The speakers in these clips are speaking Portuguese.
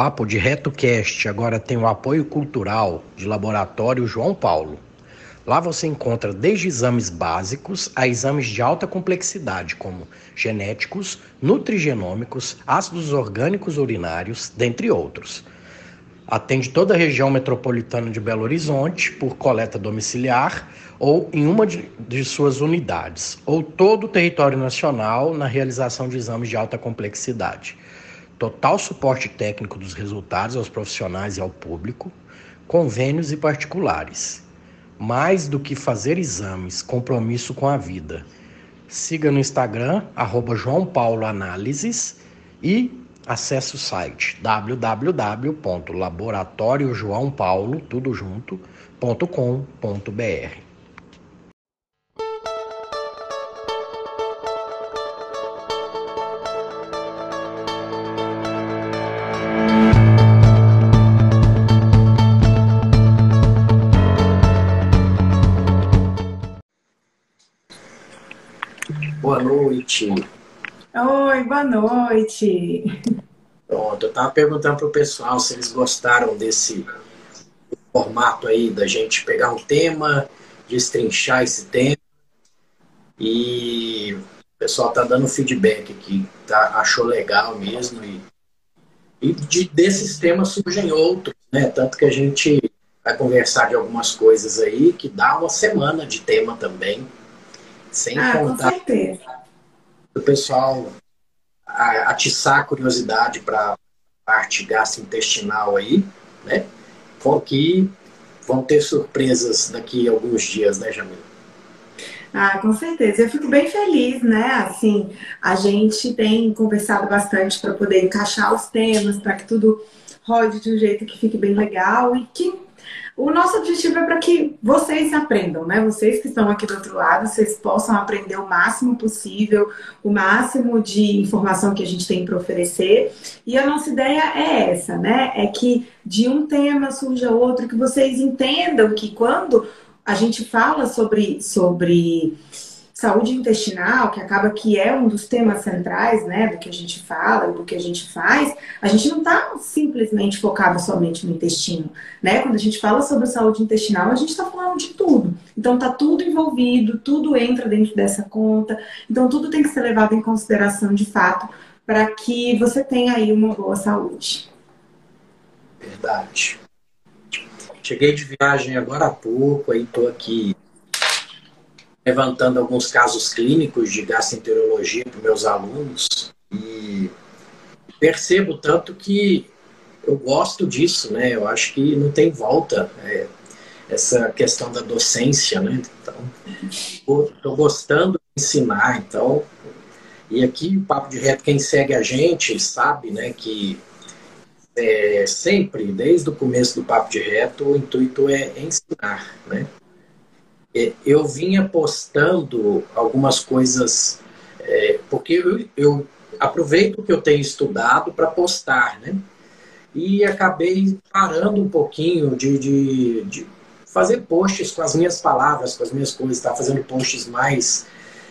O Papo de RetoCast agora tem o apoio cultural de Laboratório João Paulo. Lá você encontra desde exames básicos a exames de alta complexidade, como genéticos, nutrigenômicos, ácidos orgânicos urinários, dentre outros. Atende toda a região metropolitana de Belo Horizonte por coleta domiciliar ou em uma de, de suas unidades, ou todo o território nacional na realização de exames de alta complexidade total suporte técnico dos resultados aos profissionais e ao público, convênios e particulares. Mais do que fazer exames, compromisso com a vida. Siga no Instagram, arroba João Paulo Análises e acesse o site www.laboratoriojoaopaulo, boa noite. Pronto, eu estava perguntando para o pessoal se eles gostaram desse formato aí da gente pegar um tema, destrinchar esse tema. E o pessoal está dando feedback aqui, tá, achou legal mesmo. E, e de, desses temas surgem outros, né? Tanto que a gente vai conversar de algumas coisas aí que dá uma semana de tema também. Sem ah, contar com certeza. o pessoal atiçar a curiosidade para a parte gastrointestinal aí, né? Que vão ter surpresas daqui a alguns dias, né, Jamila? Ah, com certeza. Eu fico bem feliz, né? Assim, a gente tem conversado bastante para poder encaixar os temas, para que tudo rode de um jeito que fique bem legal e que o nosso objetivo é para que vocês aprendam, né? Vocês que estão aqui do outro lado, vocês possam aprender o máximo possível, o máximo de informação que a gente tem para oferecer. E a nossa ideia é essa, né? É que de um tema surja outro, que vocês entendam que quando a gente fala sobre, sobre saúde intestinal, que acaba que é um dos temas centrais, né, do que a gente fala, do que a gente faz, a gente não está simplesmente focado somente no intestino, né? Quando a gente fala sobre saúde intestinal, a gente está falando de tudo. Então tá tudo envolvido, tudo entra dentro dessa conta. Então tudo tem que ser levado em consideração de fato para que você tenha aí uma boa saúde. Verdade. Cheguei de viagem agora há pouco, aí tô aqui levantando alguns casos clínicos de gastroenterologia para meus alunos e percebo tanto que eu gosto disso, né? Eu acho que não tem volta é, essa questão da docência, né? Então, estou gostando de ensinar, então. E aqui o Papo de Reto, quem segue a gente sabe, né, que é, sempre, desde o começo do Papo de Reto, o intuito é ensinar, né? É, eu vinha postando algumas coisas, é, porque eu, eu aproveito que eu tenho estudado para postar, né? E acabei parando um pouquinho de, de, de, fazer posts com as minhas palavras, com as minhas coisas, estava fazendo posts mais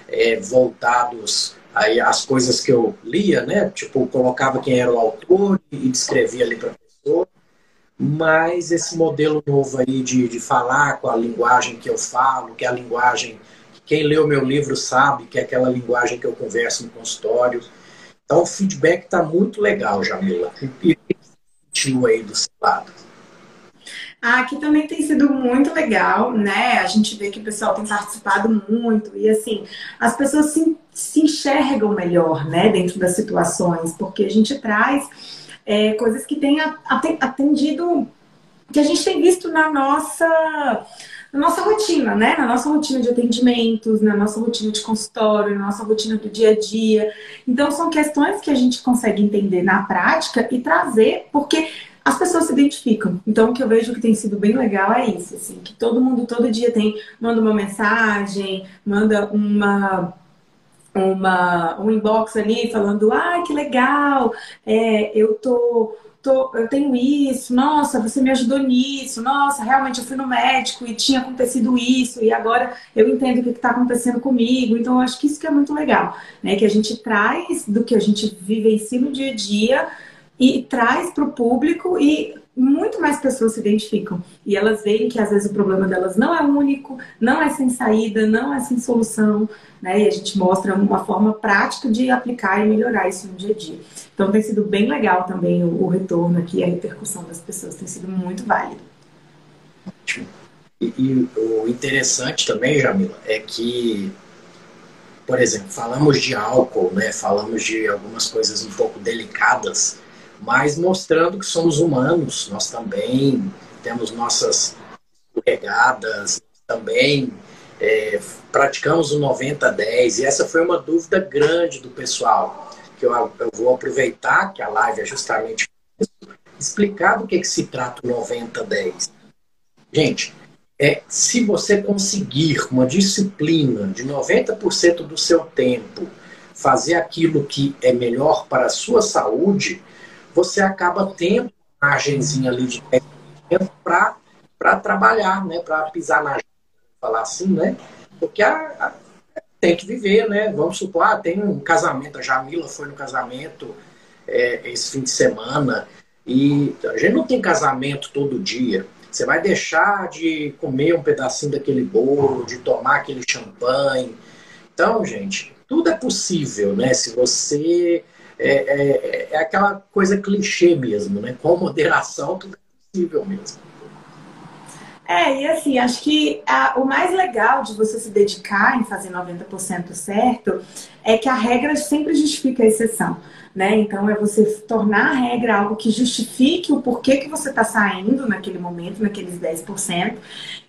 é, voltados aí às coisas que eu lia, né? Tipo, colocava quem era o autor e descrevia ali para a pessoa mas esse modelo novo aí de, de falar com a linguagem que eu falo, que é a linguagem que quem leu meu livro sabe, que é aquela linguagem que eu converso no consultório. Então o feedback está muito legal, Jamila. E continua aí do seu lado. Ah, aqui também tem sido muito legal, né? A gente vê que o pessoal tem participado muito e assim, as pessoas se, se enxergam melhor, né, dentro das situações, porque a gente traz é, coisas que têm atendido que a gente tem visto na nossa na nossa rotina, né? Na nossa rotina de atendimentos, na nossa rotina de consultório, na nossa rotina do dia a dia. Então, são questões que a gente consegue entender na prática e trazer, porque as pessoas se identificam. Então, o que eu vejo que tem sido bem legal é isso, assim, que todo mundo todo dia tem manda uma mensagem, manda uma uma um inbox ali falando, ah, que legal, é, eu tô tô, eu tenho isso, nossa, você me ajudou nisso, nossa, realmente eu fui no médico e tinha acontecido isso, e agora eu entendo o que está acontecendo comigo. Então, eu acho que isso que é muito legal, né? Que a gente traz do que a gente vivencia no dia a dia e traz para o público e muito mais pessoas se identificam. E elas veem que às vezes o problema delas não é único, não é sem saída, não é sem solução, né? E a gente mostra uma forma prática de aplicar e melhorar isso no dia a dia. Então tem sido bem legal também o, o retorno aqui, a repercussão das pessoas tem sido muito válido. E, e o interessante também, Jamila, é que, por exemplo, falamos de álcool, né? Falamos de algumas coisas um pouco delicadas mas mostrando que somos humanos, nós também temos nossas escorregadas, também é, praticamos o 90-10, e essa foi uma dúvida grande do pessoal, que eu, eu vou aproveitar que a live é justamente isso, explicar do que, que se trata o 90-10. Gente, é, se você conseguir uma disciplina de 90% do seu tempo fazer aquilo que é melhor para a sua saúde, você acaba tendo uma margenzinha ali de tempo para trabalhar, né? Para pisar na falar assim, né? Porque a, a, tem que viver, né? Vamos supor, ah, tem um casamento, a Jamila foi no casamento é, esse fim de semana e a gente não tem casamento todo dia. Você vai deixar de comer um pedacinho daquele bolo, de tomar aquele champanhe. Então, gente, tudo é possível, né? Se você é, é, é aquela coisa clichê mesmo, né? Com moderação tudo é possível mesmo. É, e assim, acho que a, o mais legal de você se dedicar em fazer 90% certo é que a regra sempre justifica a exceção né? Então é você tornar a regra algo que justifique o porquê que você está saindo naquele momento, naqueles 10%.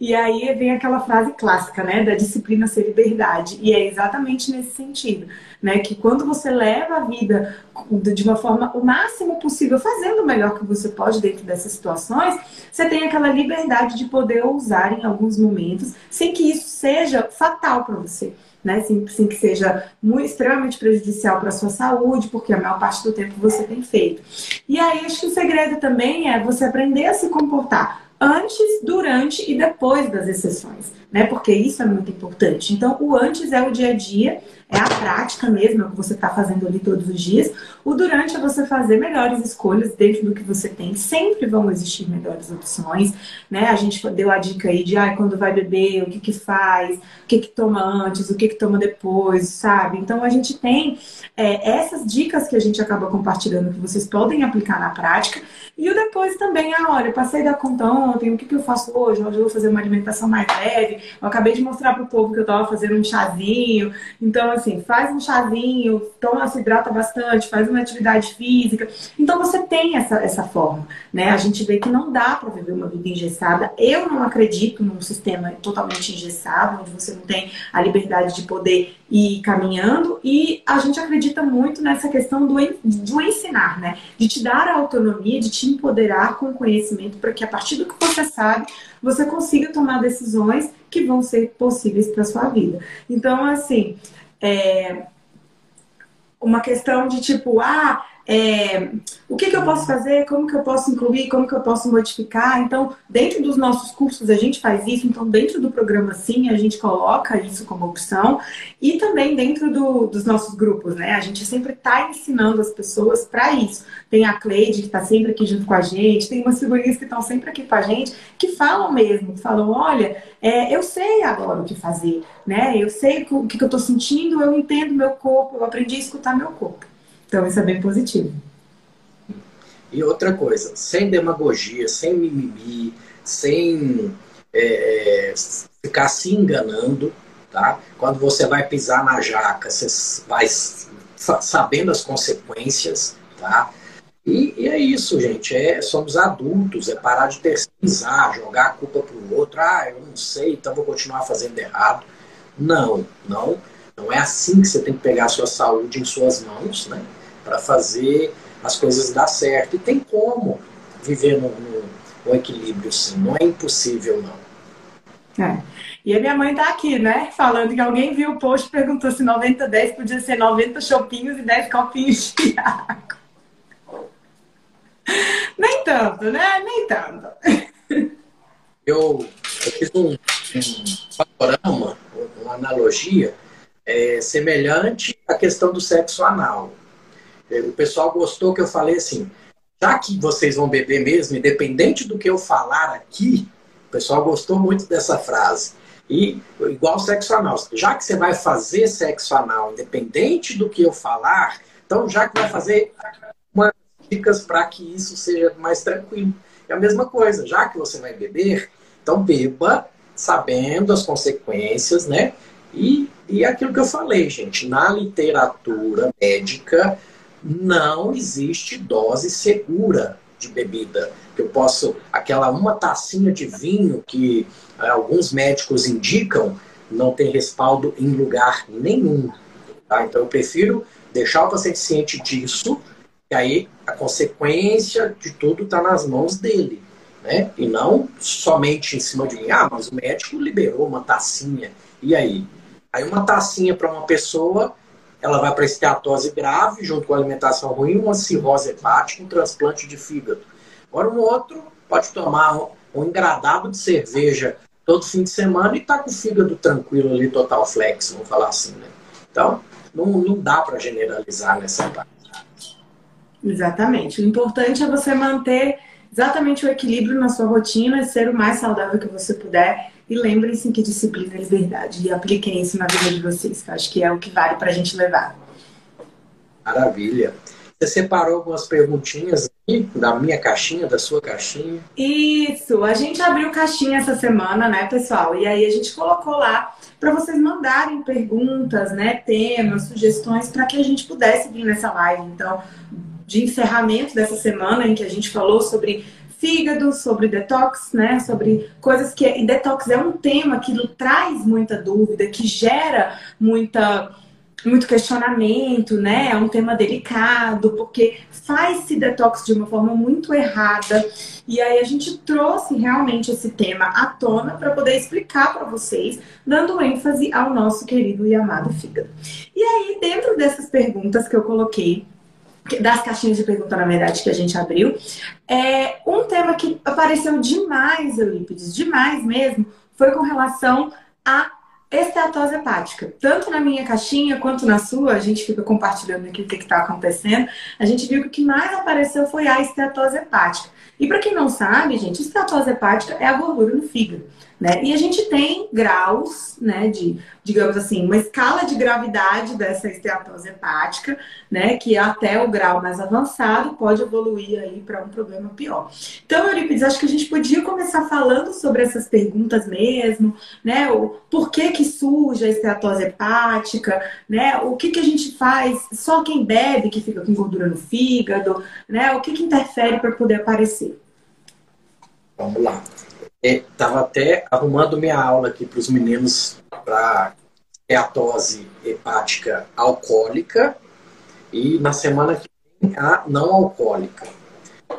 E aí vem aquela frase clássica, né? Da disciplina ser liberdade. E é exatamente nesse sentido, né? Que quando você leva a vida de uma forma o máximo possível, fazendo o melhor que você pode dentro dessas situações, você tem aquela liberdade de poder ousar em alguns momentos, sem que isso seja fatal para você né? Sem, sem que seja muito, extremamente prejudicial para a sua saúde, porque a maior parte do tempo você tem feito. E aí, acho que o segredo também é você aprender a se comportar antes, durante e depois das exceções, né? Porque isso é muito importante. Então, o antes é o dia a dia é a prática mesmo, é o que você está fazendo ali todos os dias. O durante é você fazer melhores escolhas dentro do que você tem. Sempre vão existir melhores opções, né? A gente deu a dica aí de ah, quando vai beber, o que que faz, o que que toma antes, o que que toma depois, sabe? Então a gente tem é, essas dicas que a gente acaba compartilhando que vocês podem aplicar na prática. E o depois também, ah, olha, passei da conta ontem, o que que eu faço hoje? Hoje eu vou fazer uma alimentação mais leve. Eu acabei de mostrar para o povo que eu estava fazendo um chazinho. Então, assim, faz um chazinho, toma, se hidrata bastante, faz uma atividade física. Então você tem essa, essa forma, né? A gente vê que não dá para viver uma vida engessada. Eu não acredito num sistema totalmente engessado, onde você não tem a liberdade de poder ir caminhando. E a gente acredita muito nessa questão do, do ensinar, né? De te dar a autonomia, de te empoderar com o conhecimento para que a partir do que você sabe, você consiga tomar decisões que vão ser possíveis para sua vida. Então, assim, é, uma questão de tipo, ah, é, o que, que, eu posso fazer, como que eu posso incluir, como que eu posso modificar. Então, dentro dos nossos cursos a gente faz isso, então dentro do programa sim a gente coloca isso como opção e também dentro do, dos nossos grupos, né? A gente sempre está ensinando as pessoas para isso. Tem a Cleide que está sempre aqui junto com a gente, tem umas figurinhas que estão sempre aqui com a gente, que falam mesmo, que falam, olha, é, eu sei agora o que fazer, né? Eu sei o que, que eu estou sentindo, eu entendo meu corpo, eu aprendi a escutar meu corpo. Então, isso é bem positivo. E outra coisa, sem demagogia, sem mimimi, sem é, ficar se enganando, tá? Quando você vai pisar na jaca, você vai sabendo as consequências, tá? E, e, é isso, gente. É, somos adultos, é parar de terceirizar, jogar a culpa para o outro. Ah, eu não sei, então vou continuar fazendo errado. Não, não. Não é assim que você tem que pegar a sua saúde em suas mãos, né? Para fazer as coisas dar certo. E tem como viver no, no, no equilíbrio, sim. Não é impossível, não. É. E a minha mãe tá aqui, né? Falando que alguém viu o post e perguntou se 90-10 podia ser 90 chopinhos e 10 copinhos de água. Nem tanto, né? Nem tanto. Eu, eu fiz um, um panorama, uma analogia é, semelhante à questão do sexo anal. É, o pessoal gostou que eu falei assim, já que vocês vão beber mesmo, independente do que eu falar aqui, o pessoal gostou muito dessa frase. E igual sexo anal, já que você vai fazer sexo anal, independente do que eu falar, então já que vai fazer umas dicas para que isso seja mais tranquilo. É a mesma coisa, já que você vai beber, então beba sabendo as consequências, né? E, e aquilo que eu falei, gente, na literatura médica não existe dose segura de bebida. Eu posso, aquela uma tacinha de vinho que é, alguns médicos indicam, não tem respaldo em lugar nenhum. Tá? Então eu prefiro deixar o paciente ciente disso, e aí a consequência de tudo está nas mãos dele. Né? E não somente em cima de mim. Ah, mas o médico liberou uma tacinha. E aí? Aí uma tacinha para uma pessoa, ela vai para esteatose grave, junto com alimentação ruim, uma cirrose hepática, um transplante de fígado. Agora um outro pode tomar um engradado de cerveja todo fim de semana e tá com o fígado tranquilo ali, total flex, vamos falar assim, né? Então, não, não dá para generalizar nessa parte. Exatamente. O importante é você manter exatamente o equilíbrio na sua rotina e ser o mais saudável que você puder. E lembrem-se que disciplina é liberdade. E apliquem isso na vida de vocês, que eu acho que é o que vale para a gente levar. Maravilha. Você separou algumas perguntinhas aqui da minha caixinha, da sua caixinha? Isso, a gente abriu caixinha essa semana, né, pessoal? E aí a gente colocou lá para vocês mandarem perguntas, né, temas, sugestões para que a gente pudesse vir nessa live. Então, de encerramento dessa semana em que a gente falou sobre fígado, sobre detox, né? Sobre coisas que. E detox é um tema que traz muita dúvida, que gera muita muito questionamento, né? É um tema delicado, porque faz-se detox de uma forma muito errada. E aí a gente trouxe realmente esse tema à tona para poder explicar para vocês, dando ênfase ao nosso querido e amado fígado. E aí, dentro dessas perguntas que eu coloquei, das caixinhas de pergunta, na verdade, que a gente abriu, é um tema que apareceu demais, Eurípides, demais mesmo, foi com relação a esteatose hepática. Tanto na minha caixinha quanto na sua, a gente fica compartilhando aqui o que está acontecendo. A gente viu que o que mais apareceu foi a esteatose hepática. E para quem não sabe, gente, esteatose hepática é a gordura no fígado. Né? E a gente tem graus, né, de, digamos assim, uma escala de gravidade dessa esteatose hepática, né, que até o grau mais avançado pode evoluir aí para um problema pior. Então, Euripides, acho que a gente podia começar falando sobre essas perguntas mesmo, né, o porquê que surge a esteatose hepática, né, o que que a gente faz, só quem bebe que fica com gordura no fígado, né, o que que interfere para poder aparecer. Vamos lá estava é, até arrumando minha aula aqui para os meninos para steatose hepática alcoólica e na semana que vem a não alcoólica.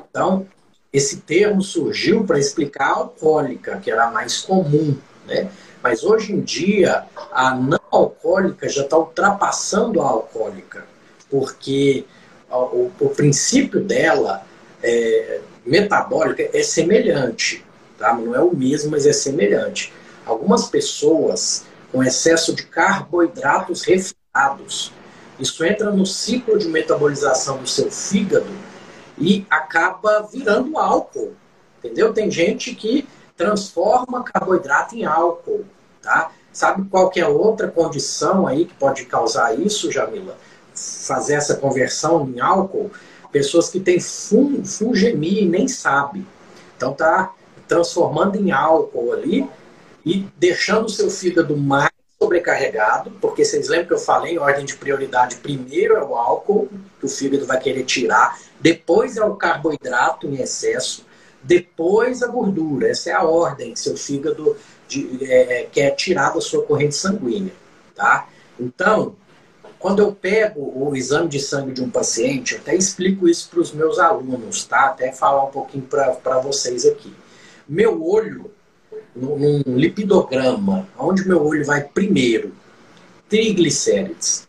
Então, esse termo surgiu para explicar a alcoólica, que era a mais comum, né? Mas hoje em dia, a não alcoólica já está ultrapassando a alcoólica, porque o, o princípio dela, é, metabólica, é semelhante tá? Não é o mesmo, mas é semelhante. Algumas pessoas com excesso de carboidratos refinados, isso entra no ciclo de metabolização do seu fígado e acaba virando álcool, entendeu? Tem gente que transforma carboidrato em álcool, tá? Sabe qual que é outra condição aí que pode causar isso, Jamila? Fazer essa conversão em álcool? Pessoas que têm fun fungemia e nem sabe. Então tá transformando em álcool ali e deixando o seu fígado mais sobrecarregado, porque vocês lembram que eu falei em ordem de prioridade, primeiro é o álcool, que o fígado vai querer tirar, depois é o carboidrato em excesso, depois a gordura. Essa é a ordem que seu fígado de, é, quer tirar da sua corrente sanguínea, tá? Então, quando eu pego o exame de sangue de um paciente, eu até explico isso para os meus alunos, tá? Até falar um pouquinho para vocês aqui. Meu olho, num lipidograma, onde meu olho vai primeiro? Triglicérides.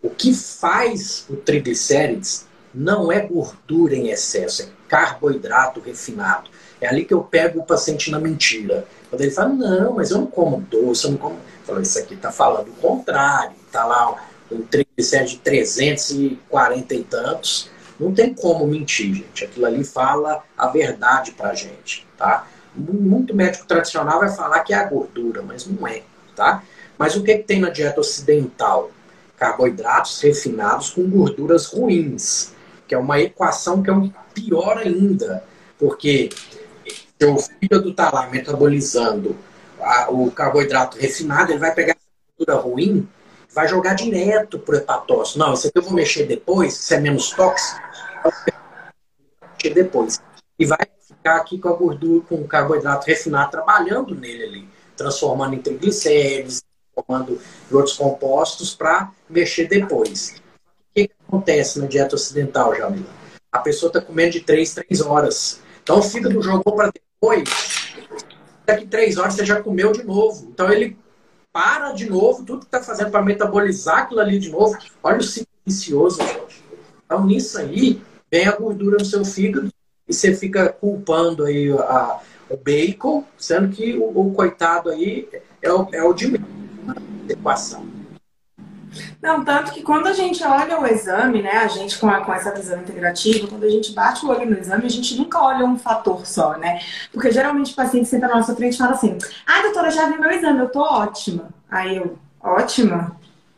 O que faz o triglicérides não é gordura em excesso, é carboidrato refinado. É ali que eu pego o paciente na mentira. Quando ele fala, não, mas eu não como doce, eu não como. Eu falo, isso aqui está falando o contrário. Está lá um triglicéride de 340 e tantos. Não tem como mentir, gente. Aquilo ali fala a verdade pra gente, tá? Muito médico tradicional vai falar que é a gordura, mas não é, tá? Mas o que, que tem na dieta ocidental? Carboidratos refinados com gorduras ruins, que é uma equação que é um pior ainda, porque se o fígado está lá metabolizando a, o carboidrato refinado, ele vai pegar a gordura ruim, vai jogar direto pro hepatócito. Não, isso aqui eu vou mexer depois, isso é menos tóxico, depois. E vai ficar aqui com a gordura, com o carboidrato refinado trabalhando nele ali, transformando em triglicéridos, transformando em outros compostos para mexer depois. O que, que acontece na dieta ocidental, Jamila? A pessoa está comendo de 3, 3 horas. Então o fígado jogou para depois, daqui 3 horas você já comeu de novo. Então ele para de novo, tudo que está fazendo para metabolizar aquilo ali de novo. Olha o ciclo vicioso, gente. Então nisso aí, vem a gordura no seu fígado e você fica culpando aí a, o bacon, sendo que o, o coitado aí é o, é o de menos na equação. Não, tanto que quando a gente olha o exame, né, a gente com, a, com essa visão integrativa, quando a gente bate o olho no exame, a gente nunca olha um fator só, né? Porque geralmente o paciente senta na nossa frente e fala assim: ah, doutora, já vi meu exame, eu tô ótima. Aí eu, ótima?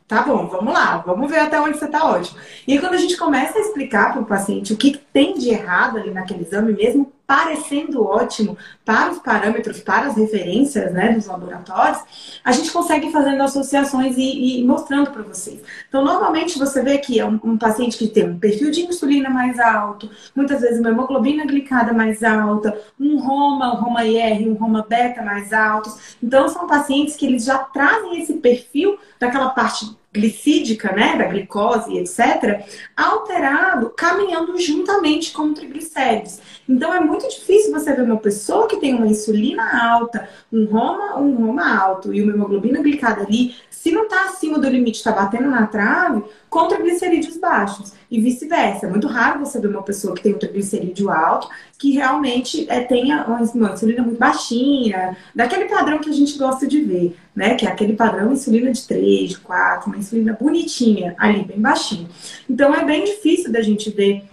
Tá bom, vamos lá, vamos ver até onde você está ótimo. E quando a gente começa a explicar para o paciente o que tem de errado ali naquele exame, mesmo parecendo ótimo para os parâmetros, para as referências né, dos laboratórios, a gente consegue fazendo associações e, e mostrando para vocês. Então, normalmente você vê que é um, um, paciente que tem um perfil de insulina mais alto, muitas vezes uma hemoglobina glicada mais alta, um Roma, um Roma IR, um Roma beta mais altos. Então, são pacientes que eles já trazem esse perfil daquela parte glicídica, né, da glicose, etc., alterado, caminhando juntamente com o triglicérides. Então é muito difícil você ver uma pessoa que tem uma insulina alta, um Roma, um Roma alto e uma hemoglobina glicada ali se não está acima do limite, está batendo na trave, com triglicerídeos baixos. E vice-versa. É muito raro você ver uma pessoa que tem um triglicerídeo alto que realmente é, tenha uma, uma insulina muito baixinha, daquele padrão que a gente gosta de ver, né? Que é aquele padrão insulina de 3, de 4, uma insulina bonitinha, ali, bem baixinha. Então é bem difícil da gente ver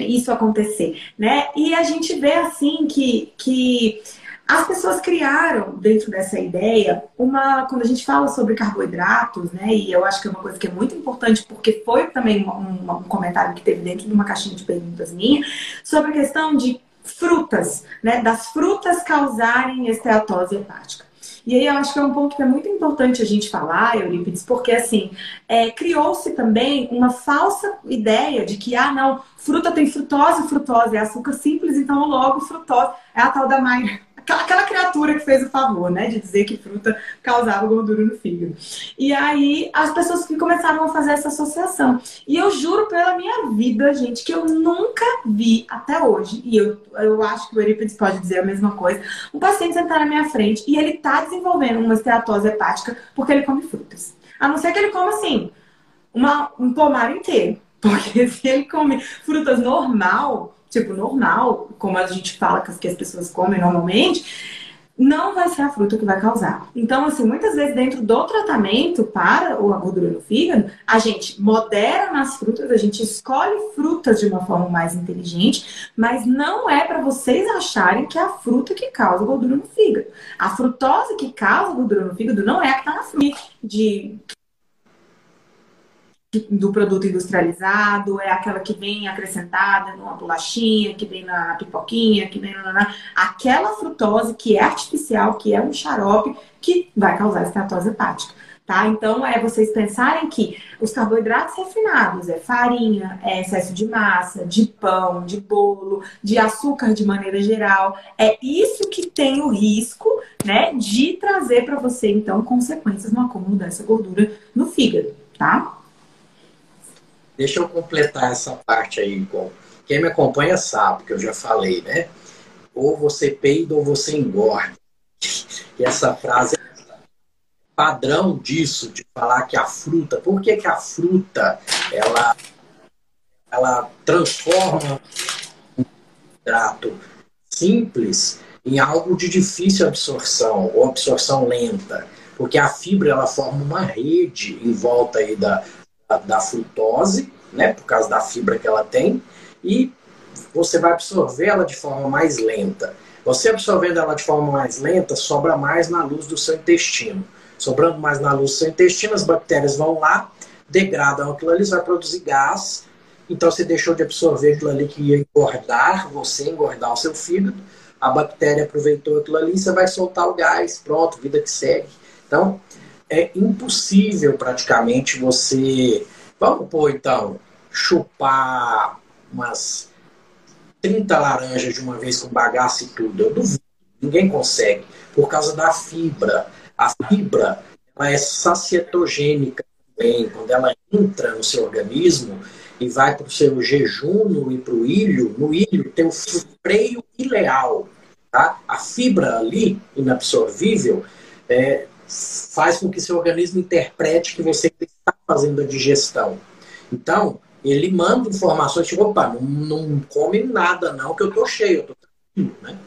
isso acontecer, né? E a gente vê assim que, que as pessoas criaram dentro dessa ideia uma, quando a gente fala sobre carboidratos, né, e eu acho que é uma coisa que é muito importante porque foi também um, um comentário que teve dentro de uma caixinha de perguntas minha sobre a questão de frutas, né, das frutas causarem esteatose hepática. E aí eu acho que é um ponto que é muito importante a gente falar, Eurípides, porque assim, é, criou-se também uma falsa ideia de que, ah, não, fruta tem frutose, frutose é açúcar simples, então logo frutose é a tal da Mayra aquela criatura que fez o favor, né, de dizer que fruta causava gordura no fígado. E aí as pessoas que começaram a fazer essa associação. E eu juro pela minha vida, gente, que eu nunca vi até hoje, e eu, eu acho que o Eurípides pode dizer a mesma coisa, um paciente sentar na minha frente e ele tá desenvolvendo uma esteatose hepática porque ele come frutas. A não ser que ele coma assim, uma, um pomar inteiro. Porque se ele come frutas normal, tipo, normal, como a gente fala que as pessoas comem normalmente, não vai ser a fruta que vai causar. Então, assim, muitas vezes dentro do tratamento para a gordura no fígado, a gente modera nas frutas, a gente escolhe frutas de uma forma mais inteligente, mas não é para vocês acharem que é a fruta que causa gordura no fígado. A frutose que causa gordura no fígado não é a que está na fruta de do produto industrializado, é aquela que vem acrescentada numa bolachinha, que vem na pipoquinha, que vem na, aquela frutose que é artificial, que é um xarope, que vai causar estatose hepática. Tá? Então, é vocês pensarem que os carboidratos refinados é farinha, é excesso de massa, de pão, de bolo, de açúcar de maneira geral. É isso que tem o risco né, de trazer para você, então, consequências no acúmulo dessa gordura no fígado, tá? Deixa eu completar essa parte aí, com quem me acompanha sabe que eu já falei, né? Ou você peida ou você engorda. E essa frase é padrão disso, de falar que a fruta, por que, que a fruta ela, ela transforma um hidrato simples em algo de difícil absorção ou absorção lenta? Porque a fibra ela forma uma rede em volta aí da, da, frutose, né, por causa da fibra que ela tem, e você vai absorver ela de forma mais lenta. Você absorvendo ela de forma mais lenta, sobra mais na luz do seu intestino. Sobrando mais na luz do seu intestino, as bactérias vão lá, degradam aquilo ali, vai produzir gás. Então você deixou de absorver aquilo ali que ia engordar você, engordar o seu fígado. A bactéria aproveitou aquilo ali, você vai soltar o gás, pronto, vida que segue. Então, é impossível praticamente você. Vamos pôr então, chupar umas 30 laranjas de uma vez com bagaço e tudo. Eu duvido. Ninguém consegue. Por causa da fibra. A fibra ela é sacietogênica também. Quando ela entra no seu organismo e vai para o seu jejum e para o ilho, no ilho tem o freio ileal. Tá? A fibra ali, inabsorvível, é, faz com que seu organismo interprete que você está fazendo a digestão. Então, ele manda informações, tipo, opa, não, não come nada não, que eu tô cheio, eu tô tranquilo, né?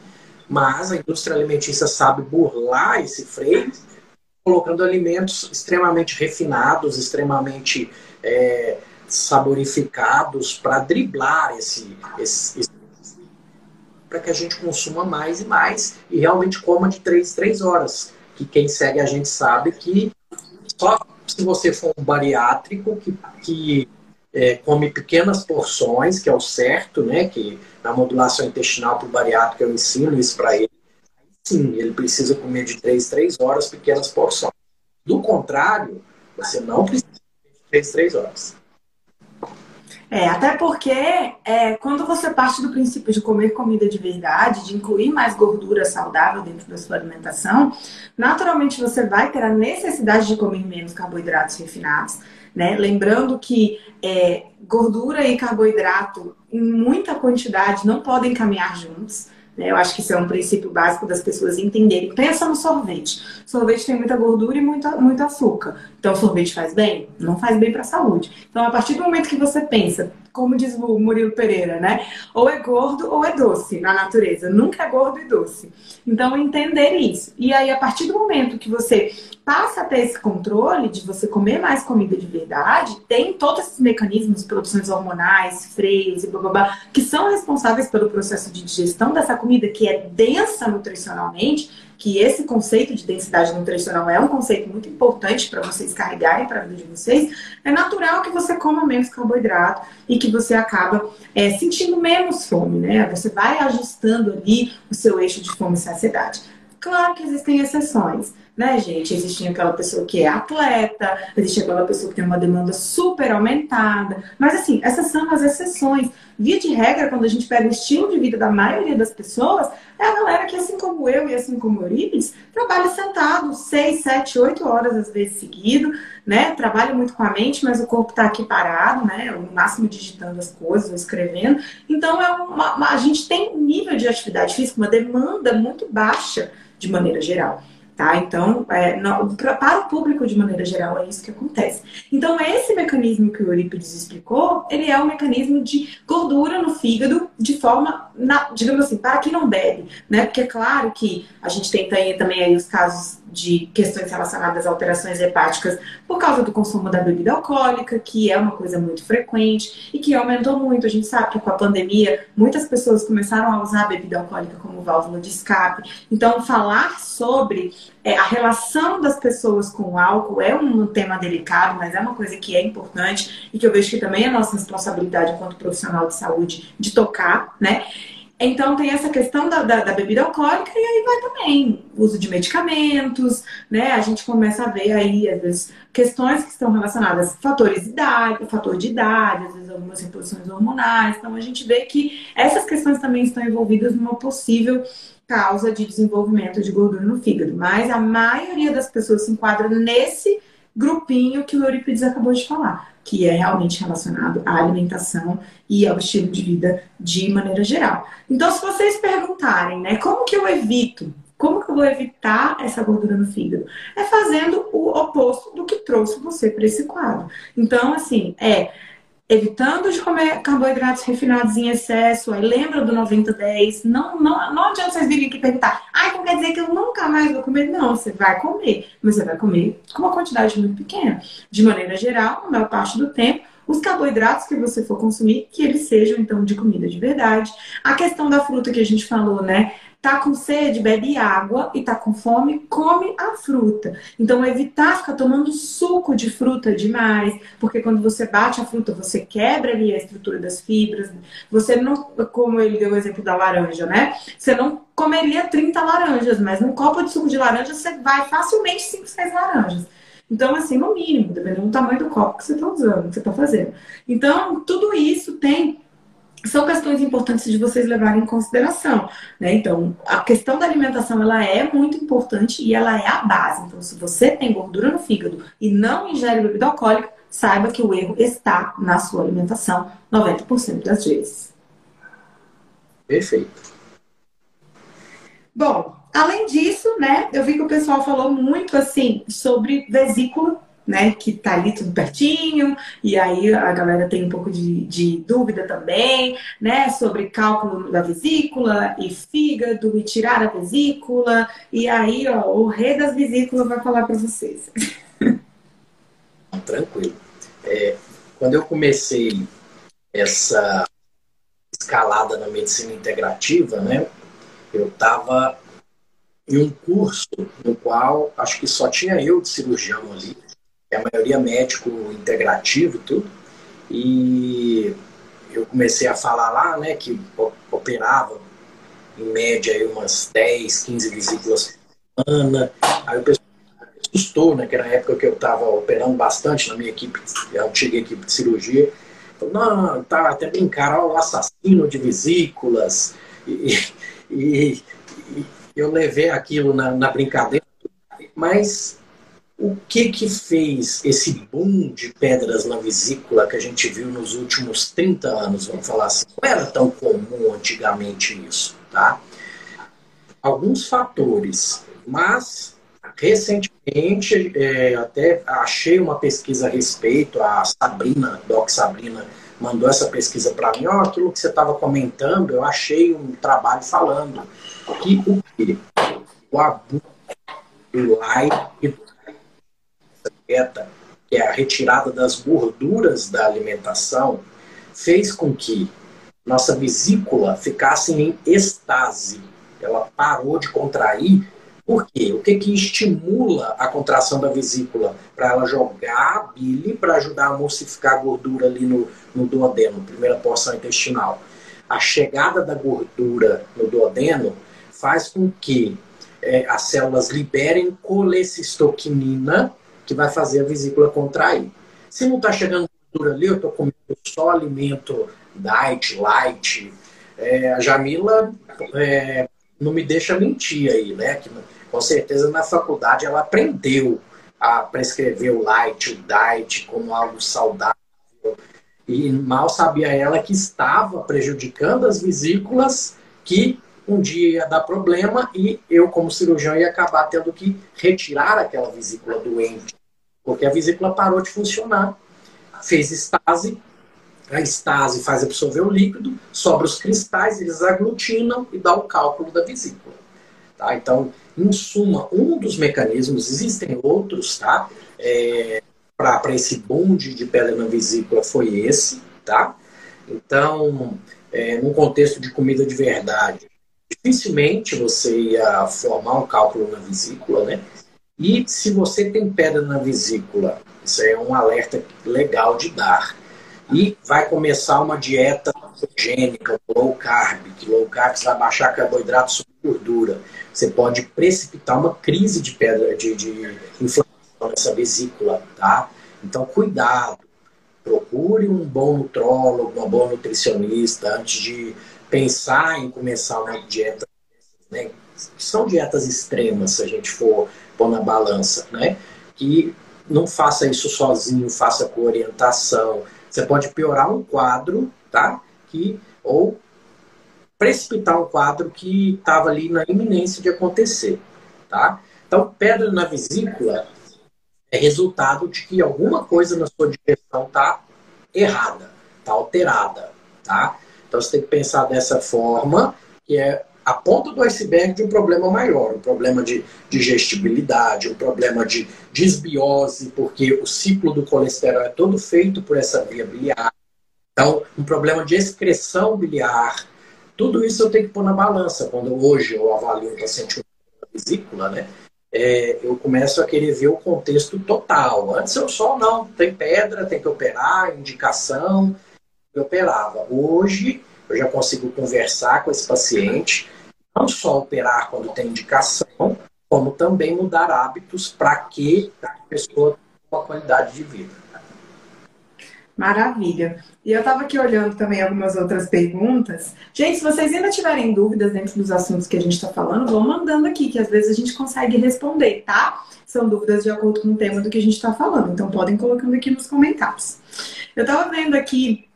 Mas a indústria alimentícia sabe burlar esse freio, colocando alimentos extremamente refinados, extremamente é, saborificados, para driblar esse, esse, esse para que a gente consuma mais e mais e realmente coma de 3 3 horas. Que quem segue a gente sabe que só se você for um bariátrico que, que é, come pequenas porções, que é o certo, né? Que na modulação intestinal para o bariátrico eu ensino isso para ele. Sim, ele precisa comer de 3, 3 horas pequenas porções. Do contrário, você não precisa comer de 3, 3 horas. É, até porque é, quando você parte do princípio de comer comida de verdade, de incluir mais gordura saudável dentro da sua alimentação, naturalmente você vai ter a necessidade de comer menos carboidratos refinados. Né? Lembrando que é, gordura e carboidrato em muita quantidade não podem caminhar juntos. Né? Eu acho que isso é um princípio básico das pessoas entenderem. Pensa no sorvete. Sorvete tem muita gordura e muito, muito açúcar. Então, sorvete faz bem? Não faz bem para a saúde. Então, a partir do momento que você pensa, como diz o Murilo Pereira, né? Ou é gordo ou é doce na natureza. Nunca é gordo e doce. Então, entender isso. E aí, a partir do momento que você passa a ter esse controle de você comer mais comida de verdade, tem todos esses mecanismos, produções hormonais, freios e blá, blá, blá que são responsáveis pelo processo de digestão dessa comida que é densa nutricionalmente, que esse conceito de densidade nutricional é um conceito muito importante para vocês carregarem para a vida de vocês, é natural que você coma menos carboidrato e que você acaba é, sentindo menos fome, né? Você vai ajustando ali o seu eixo de fome e saciedade. Claro que existem exceções né, gente? Existia aquela pessoa que é atleta, existe aquela pessoa que tem uma demanda super aumentada. Mas, assim, essas são as exceções. Via de regra, quando a gente pega o estilo de vida da maioria das pessoas, é a galera que, assim como eu e assim como Eurípides, trabalha sentado 6, 7, 8 horas às vezes seguido, né? Trabalha muito com a mente, mas o corpo está aqui parado, né? No máximo digitando as coisas, ou escrevendo. Então, é uma, uma, a gente tem um nível de atividade física, uma demanda muito baixa de maneira geral. Tá? Então, é, no, pra, para o público de maneira geral, é isso que acontece. Então, esse mecanismo que o Eurípides explicou, ele é um mecanismo de gordura no fígado de forma, na, digamos assim, para quem não bebe, né? Porque é claro que a gente tem também aí os casos de questões relacionadas a alterações hepáticas por causa do consumo da bebida alcoólica, que é uma coisa muito frequente e que aumentou muito. A gente sabe que com a pandemia muitas pessoas começaram a usar a bebida alcoólica como válvula de escape. Então, falar sobre é, a relação das pessoas com o álcool é um tema delicado, mas é uma coisa que é importante e que eu vejo que também é nossa responsabilidade enquanto profissional de saúde de tocar, né? Então tem essa questão da, da, da, bebida alcoólica e aí vai também uso de medicamentos, né? A gente começa a ver aí, às vezes, questões que estão relacionadas a fatores de idade, fator de idade, às vezes algumas reposições hormonais. Então a gente vê que essas questões também estão envolvidas numa possível causa de desenvolvimento de gordura no fígado. Mas a maioria das pessoas se enquadra nesse grupinho que o Euripides acabou de falar que é realmente relacionado à alimentação e ao estilo de vida de maneira geral. Então, se vocês perguntarem, né, como que eu evito? Como que eu vou evitar essa gordura no fígado? É fazendo o oposto do que trouxe você para esse quadro. Então, assim, é evitando de comer carboidratos refinados em excesso, aí lembra do 90-10, não, não, não adianta vocês virem aqui perguntar, ah, então quer dizer que eu nunca mais vou comer? Não, você vai comer, mas você vai comer com uma quantidade muito pequena. De maneira geral, na maior parte do tempo, os carboidratos que você for consumir, que eles sejam então de comida de verdade. A questão da fruta que a gente falou, né? Tá com sede, bebe água e tá com fome, come a fruta. Então, evitar ficar tomando suco de fruta demais, porque quando você bate a fruta, você quebra ali a estrutura das fibras. Você não, como ele deu o exemplo da laranja, né? Você não comeria 30 laranjas, mas num copo de suco de laranja você vai facilmente 5, 6 laranjas. Então, assim, no mínimo, dependendo do tamanho do copo que você está usando, que você está fazendo. Então, tudo isso tem são questões importantes de vocês levarem em consideração, né? Então, a questão da alimentação ela é muito importante e ela é a base. Então, se você tem gordura no fígado e não ingere bebida alcoólica, saiba que o erro está na sua alimentação 90% das vezes. Perfeito. Bom, além disso, né, eu vi que o pessoal falou muito assim sobre vesícula né, que tá ali tudo pertinho, e aí a galera tem um pouco de, de dúvida também, né, sobre cálculo da vesícula e fígado e tirar a vesícula, e aí, ó, o rei das vesículas vai falar para vocês. Tranquilo. É, quando eu comecei essa escalada na medicina integrativa, né, eu estava em um curso no qual acho que só tinha eu de cirurgião ali, a maioria médico integrativo e tudo. E eu comecei a falar lá, né, que operava em média aí umas 10, 15 vesículas por semana. Aí o pessoal assustou, né, que era a época que eu estava operando bastante na minha equipe, a antiga equipe de cirurgia. Falou, não, tá, até brincaram, o assassino de vesículas. E, e, e, eu levei aquilo na, na brincadeira, mas o que que fez esse boom de pedras na vesícula que a gente viu nos últimos 30 anos, vamos falar assim? Não era tão comum antigamente isso, tá? Alguns fatores, mas recentemente é, até achei uma pesquisa a respeito, a Sabrina, Doc Sabrina, mandou essa pesquisa para mim, ó, oh, aquilo que você estava comentando, eu achei um trabalho falando que o? O abuso do like que é a retirada das gorduras da alimentação, fez com que nossa vesícula ficasse em estase. Ela parou de contrair. Por quê? O que, que estimula a contração da vesícula? Para ela jogar a bile para ajudar a emulsificar a gordura ali no, no duodeno, primeira porção intestinal. A chegada da gordura no duodeno faz com que é, as células liberem colecistoquinina, que vai fazer a vesícula contrair. Se não está chegando gordura ali, eu estou comendo só alimento diet, light. É, a Jamila é, não me deixa mentir aí, né? Que, com certeza na faculdade ela aprendeu a prescrever o light, o diet como algo saudável. E mal sabia ela que estava prejudicando as vesículas que um dia ia dar problema e eu, como cirurgião, ia acabar tendo que retirar aquela vesícula doente, porque a vesícula parou de funcionar, fez estase, a estase faz absorver o líquido, sobra os cristais, eles aglutinam e dá o cálculo da vesícula. Tá? Então, em suma, um dos mecanismos, existem outros, tá? É, para esse bonde de pedra na vesícula foi esse, tá? Então, é, num contexto de comida de verdade, dificilmente você ia formar um cálculo na vesícula, né? E se você tem pedra na vesícula, isso é um alerta legal de dar. E vai começar uma dieta cetogênica, low carb, que low carb vai baixar carboidrato sobre gordura. Você pode precipitar uma crise de pedra, de, de inflamação nessa vesícula, tá? Então, cuidado. Procure um bom nutrólogo, uma boa nutricionista antes de pensar em começar uma dieta, né? São dietas extremas, se a gente for pôr na balança, né? Que não faça isso sozinho, faça com orientação. Você pode piorar um quadro, tá? Que, ou precipitar um quadro que estava ali na iminência de acontecer, tá? Então, pedra na vesícula é resultado de que alguma coisa na sua digestão está errada, está alterada, tá? Então, você tem que pensar dessa forma, que é a ponta do iceberg de um problema maior, um problema de digestibilidade, um problema de desbiose, porque o ciclo do colesterol é todo feito por essa via biliar. Então, um problema de excreção biliar. Tudo isso eu tenho que pôr na balança. Quando hoje eu avalio um paciente com vesícula, né? É, eu começo a querer ver o contexto total. Antes eu só, não, tem pedra, tem que operar, indicação, eu operava. Hoje eu já consigo conversar com esse paciente, não só operar quando tem indicação, como também mudar hábitos para que a pessoa tenha uma qualidade de vida. Maravilha. E eu estava aqui olhando também algumas outras perguntas. Gente, se vocês ainda tiverem dúvidas dentro dos assuntos que a gente está falando, vão mandando aqui, que às vezes a gente consegue responder, tá? São dúvidas de acordo com o tema do que a gente está falando. Então podem colocando aqui nos comentários. Eu estava vendo aqui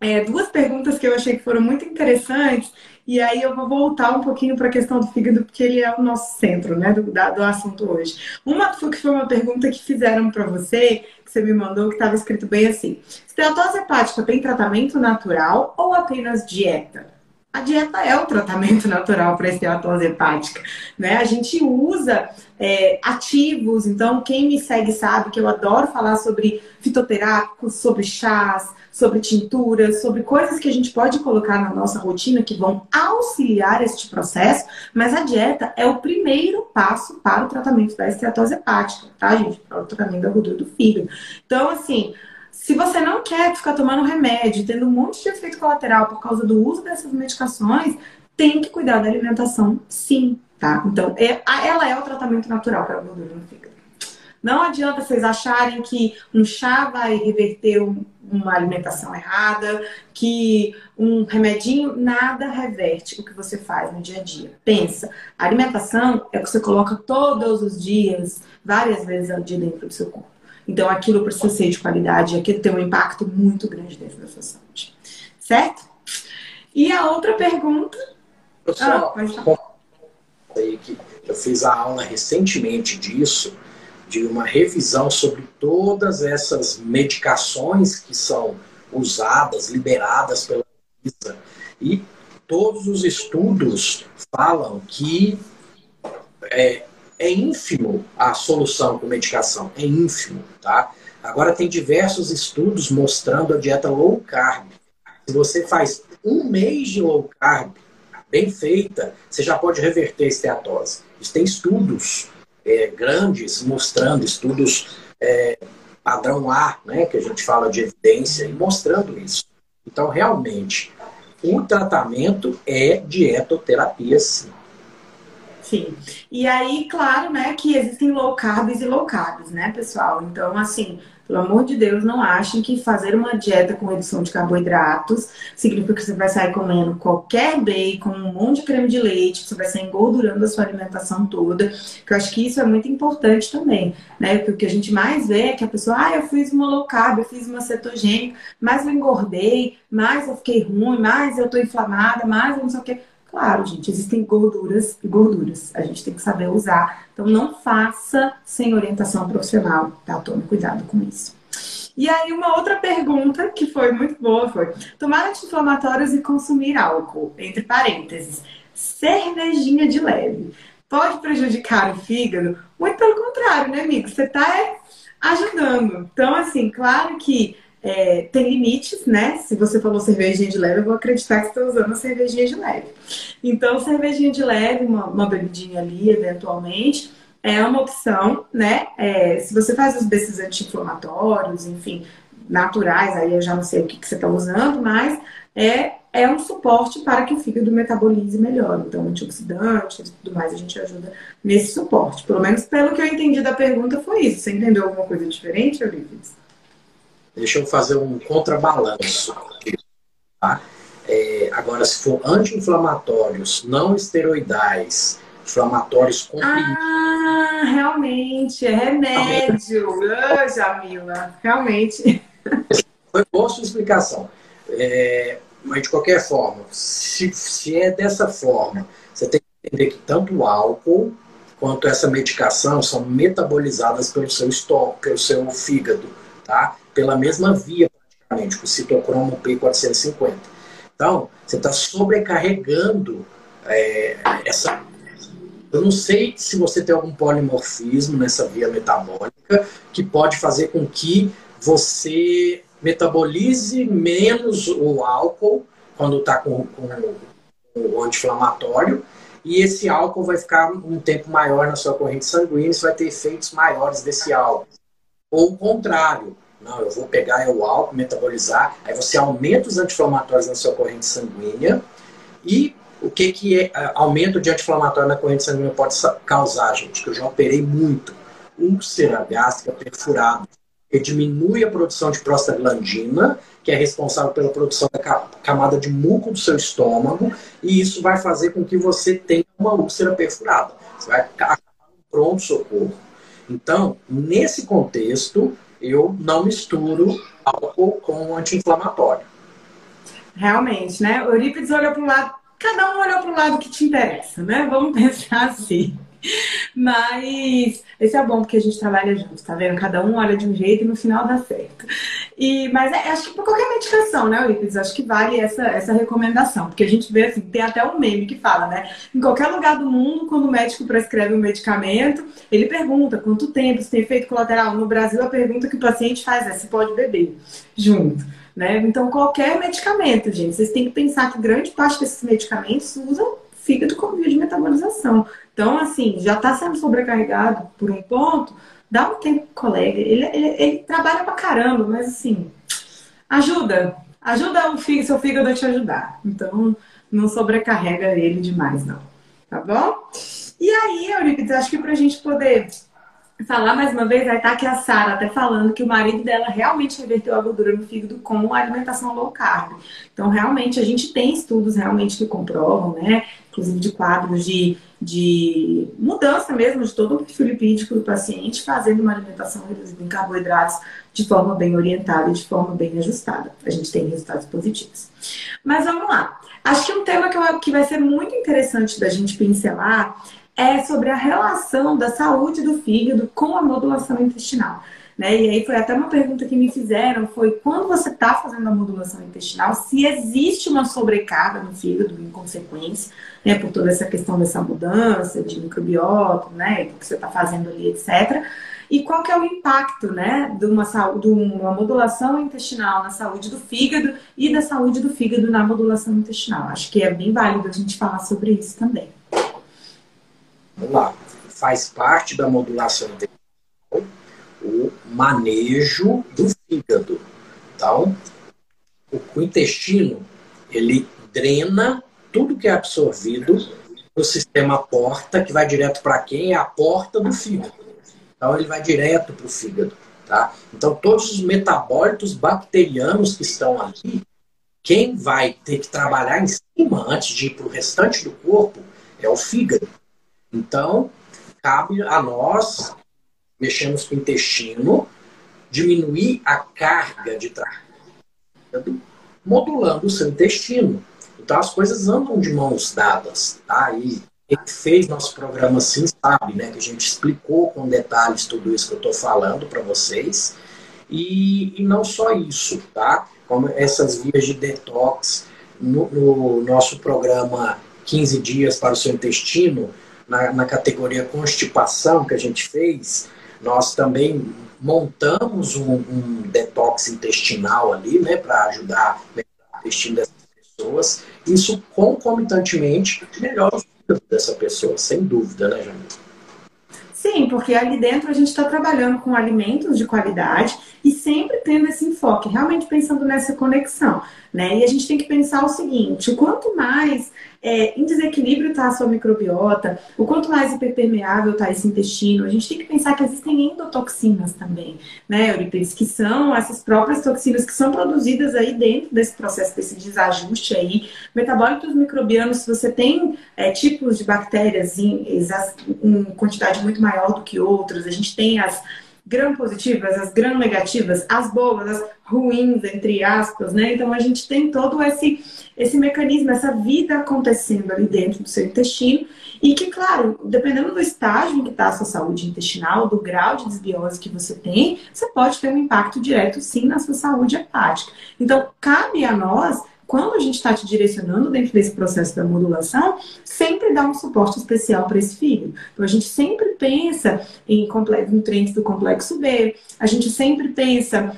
é, duas perguntas que eu achei que foram muito interessantes e aí eu vou voltar um pouquinho para a questão do fígado, porque ele é o nosso centro, né, do, do assunto hoje. Uma que foi uma pergunta que fizeram para você, que você me mandou, que estava escrito bem assim: esteatose hepática tem tratamento natural ou apenas dieta? A dieta é o tratamento natural para esteatose hepática, né? A gente usa é, ativos, então quem me segue sabe que eu adoro falar sobre fitoterápicos, sobre chás, sobre tinturas, sobre coisas que a gente pode colocar na nossa rotina que vão auxiliar este processo, mas a dieta é o primeiro passo para o tratamento da esteatose hepática, tá, gente? Para o tratamento da gordura do fígado. Então, assim, se você não quer ficar tomando remédio, tendo um monte de efeito colateral por causa do uso dessas medicações, tem que cuidar da alimentação, sim, tá? Então, é, ela é o tratamento natural para a gordura no fígado. Não adianta vocês acharem que um chá vai reverter uma alimentação errada, que um remedinho nada reverte o que você faz no dia a dia. Pensa, a alimentação é o que você coloca todos os dias, várias vezes ao dia dentro do seu corpo. Então aquilo precisa ser de qualidade, aquilo tem um impacto muito grande dentro da sua saúde. Certo? E a outra pergunta. Só ah, pode falar. Eu fiz a aula recentemente disso de uma revisão sobre todas essas medicações que são usadas, liberadas pela Anvisa. E todos os estudos falam que é, é ínfimo a solução com medicação, é ínfimo, tá? Agora tem diversos estudos mostrando a dieta low carb. Se você faz um mês de low carb, bem feita, você já pode reverter a esteatose. Isso tem estudos é, grandes mostrando, estudos é, padrão A, né, que a gente fala de evidência, e mostrando isso. Então, realmente, o tratamento é dietoterapia, sim. Sim. E aí, claro, né, que existem low carbs e low carbs, né, pessoal? Então, assim, pelo amor de Deus, não achem que fazer uma dieta com redução de carboidratos significa que você vai sair comendo qualquer bacon, um monte de creme de leite, que você vai sair engordurando a sua alimentação toda. Que eu acho que isso é muito importante também, né? Porque o que a gente mais vê é que a pessoa, ah, eu fiz uma low carb, eu fiz uma cetogênica, mas eu engordei, mais eu fiquei ruim, mais eu tô inflamada, mais eu não sei o quê. Claro, gente, existem gorduras e gorduras. A gente tem que saber usar. Então, não faça sem orientação profissional, tá? Tome cuidado com isso. E aí, uma outra pergunta que foi muito boa foi: tomar anti-inflamatórios e consumir álcool, entre parênteses, cervejinha de leve, pode prejudicar o fígado? Muito pelo contrário, né, amigo? Você está ajudando. Então, assim, claro que é, tem limites, né? Se você falou cervejinha de leve, eu vou acreditar que você está usando a cervejinha de leve. Então, cervejinha de leve, uma, uma bebidinha ali, eventualmente, é uma opção, né? É, se você faz os desses anti-inflamatórios, enfim, naturais, aí eu já não sei o que, que você está usando, mas é é um suporte para que o fígado metabolize melhor. Então, antioxidantes e tudo mais, a gente ajuda nesse suporte. Pelo menos pelo que eu entendi da pergunta foi isso. Você entendeu alguma coisa diferente, Olívides? Deixa eu fazer um contrabalanço. Tá? É, agora, se for anti-inflamatórios não esteroidais, inflamatórios comprimidos. Ah, realmente, é remédio. Ah, Jamila, realmente. Foi boa sua explicação. É, mas de qualquer forma, se, se é dessa forma, você tem que entender que tanto o álcool quanto essa medicação são metabolizadas pelo seu estômago, pelo seu fígado, tá? Pela mesma via, praticamente, com o citocromo P450. Então, você está sobrecarregando é, essa. Eu não sei se você tem algum polimorfismo nessa via metabólica que pode fazer com que você metabolize menos o álcool quando está com, com, o anti-inflamatório e esse álcool vai ficar um tempo maior na sua corrente sanguínea, você vai ter efeitos maiores desse álcool. Ou o contrário, não, eu vou pegar o álcool, metabolizar, aí você aumenta os anti-inflamatórios na sua corrente sanguínea e o que que é, aumento de anti-inflamatório na corrente sanguínea pode causar, gente? Que eu já operei muito. Úlcera gástrica perfurada, que diminui a produção de prostaglandina, que é responsável pela produção da camada de muco do seu estômago, e isso vai fazer com que você tenha uma úlcera perfurada. Você vai acabar no pronto-socorro. Então, nesse contexto, eu não misturo álcool com anti-inflamatório. Realmente, né? Eurípides olhou para o lado, cada um olhou para o lado que te interessa, né? Vamos pensar assim. Mas esse é bom porque a gente trabalha junto, tá vendo? Cada um olha de um jeito e no final dá certo. E, mas é, acho que por qualquer medicação, né, Eurípides? Acho que vale essa, essa recomendação. Porque a gente vê assim, tem até um meme que fala, né? Em qualquer lugar do mundo, quando o médico prescreve um medicamento, ele pergunta quanto tempo, se tem efeito colateral. No Brasil, a pergunta que o paciente faz é se pode beber junto. Né? Então, qualquer medicamento, gente, vocês têm que pensar que grande parte desses medicamentos usam fígado como via de metabolização. Então, assim, já está sendo sobrecarregado por um ponto, dá um tempo pro colega. Ele, ele, ele, trabalha pra caramba, mas assim, ajuda. Ajuda o fígado, seu fígado a te ajudar. Então, não sobrecarrega ele demais, não. Tá bom? E aí, Eurípides, acho que pra gente poder falar mais uma vez, vai estar aqui a Sara até falando que o marido dela realmente reverteu a gordura no fígado com a alimentação low carb. Então, realmente, a gente tem estudos realmente que comprovam, né? Inclusive de quadros de de mudança mesmo de todo o perfil lipídico do paciente, fazendo uma alimentação reduzida em carboidratos de forma bem orientada e de forma bem ajustada. A gente tem resultados positivos. Mas vamos lá. Acho que um tema que, eu, que vai ser muito interessante da gente pincelar é sobre a relação da saúde do fígado com a modulação intestinal. Né? E aí foi até uma pergunta que me fizeram, foi quando você está fazendo a modulação intestinal, se existe uma sobrecarga no fígado em consequência, né, por toda essa questão dessa mudança de microbiota, né, do que você está fazendo ali, etc. E qual que é o impacto, né, de uma, de uma modulação intestinal na saúde do fígado e da saúde do fígado na modulação intestinal. Acho que é bem válido a gente falar sobre isso também. Vamos lá. Faz parte da modulação intestinal o manejo do fígado. Então, o intestino, ele drena tudo que é absorvido no sistema porta, que vai direto para quem? É a porta do fígado. Então, ele vai direto para o fígado. Tá? Então, todos os metabólitos bacterianos que estão ali, quem vai ter que trabalhar em cima antes de ir para o restante do corpo é o fígado. Então, cabe a nós mexemos com o intestino, diminuir a carga de trabalho, modulando o seu intestino. Então as coisas andam de mãos dadas, tá? E quem fez nosso programa assim sabe, né? Que a gente explicou com detalhes tudo isso que eu estou falando para vocês. E, e, não só isso, tá? Como essas vias de detox no, no nosso programa 15 dias para o seu intestino, na, na categoria constipação que a gente fez, nós também montamos um, um detox intestinal ali, né, para ajudar o intestino dessas pessoas. Isso concomitantemente melhora o fígado dessa pessoa, sem dúvida, né, Jamil? Sim, porque ali dentro a gente está trabalhando com alimentos de qualidade e sempre tendo esse enfoque, realmente pensando nessa conexão, né? E a gente tem que pensar o seguinte: quanto mais é, em desequilíbrio está a sua microbiota, o quanto mais hiperpermeável está esse intestino, a gente tem que pensar que existem endotoxinas também, né, Euripides, que são essas próprias toxinas que são produzidas aí dentro desse processo, desse desajuste aí. Metabólitos microbianos, se você tem é, tipos de bactérias em, em quantidade muito maior do que outros, a gente tem as gram positivas, as gram negativas, as boas, as ruins, entre aspas, né? Então a gente tem todo esse, esse mecanismo, essa vida acontecendo ali dentro do seu intestino e que, claro, dependendo do estágio em que está a sua saúde intestinal, do grau de desbiose que você tem, você pode ter um impacto direto sim na sua saúde hepática. Então, cabe a nós quando a gente está te direcionando dentro desse processo da modulação, sempre dá um suporte especial para esse filho. Então, a gente sempre pensa em nutrientes do complexo B, a gente sempre pensa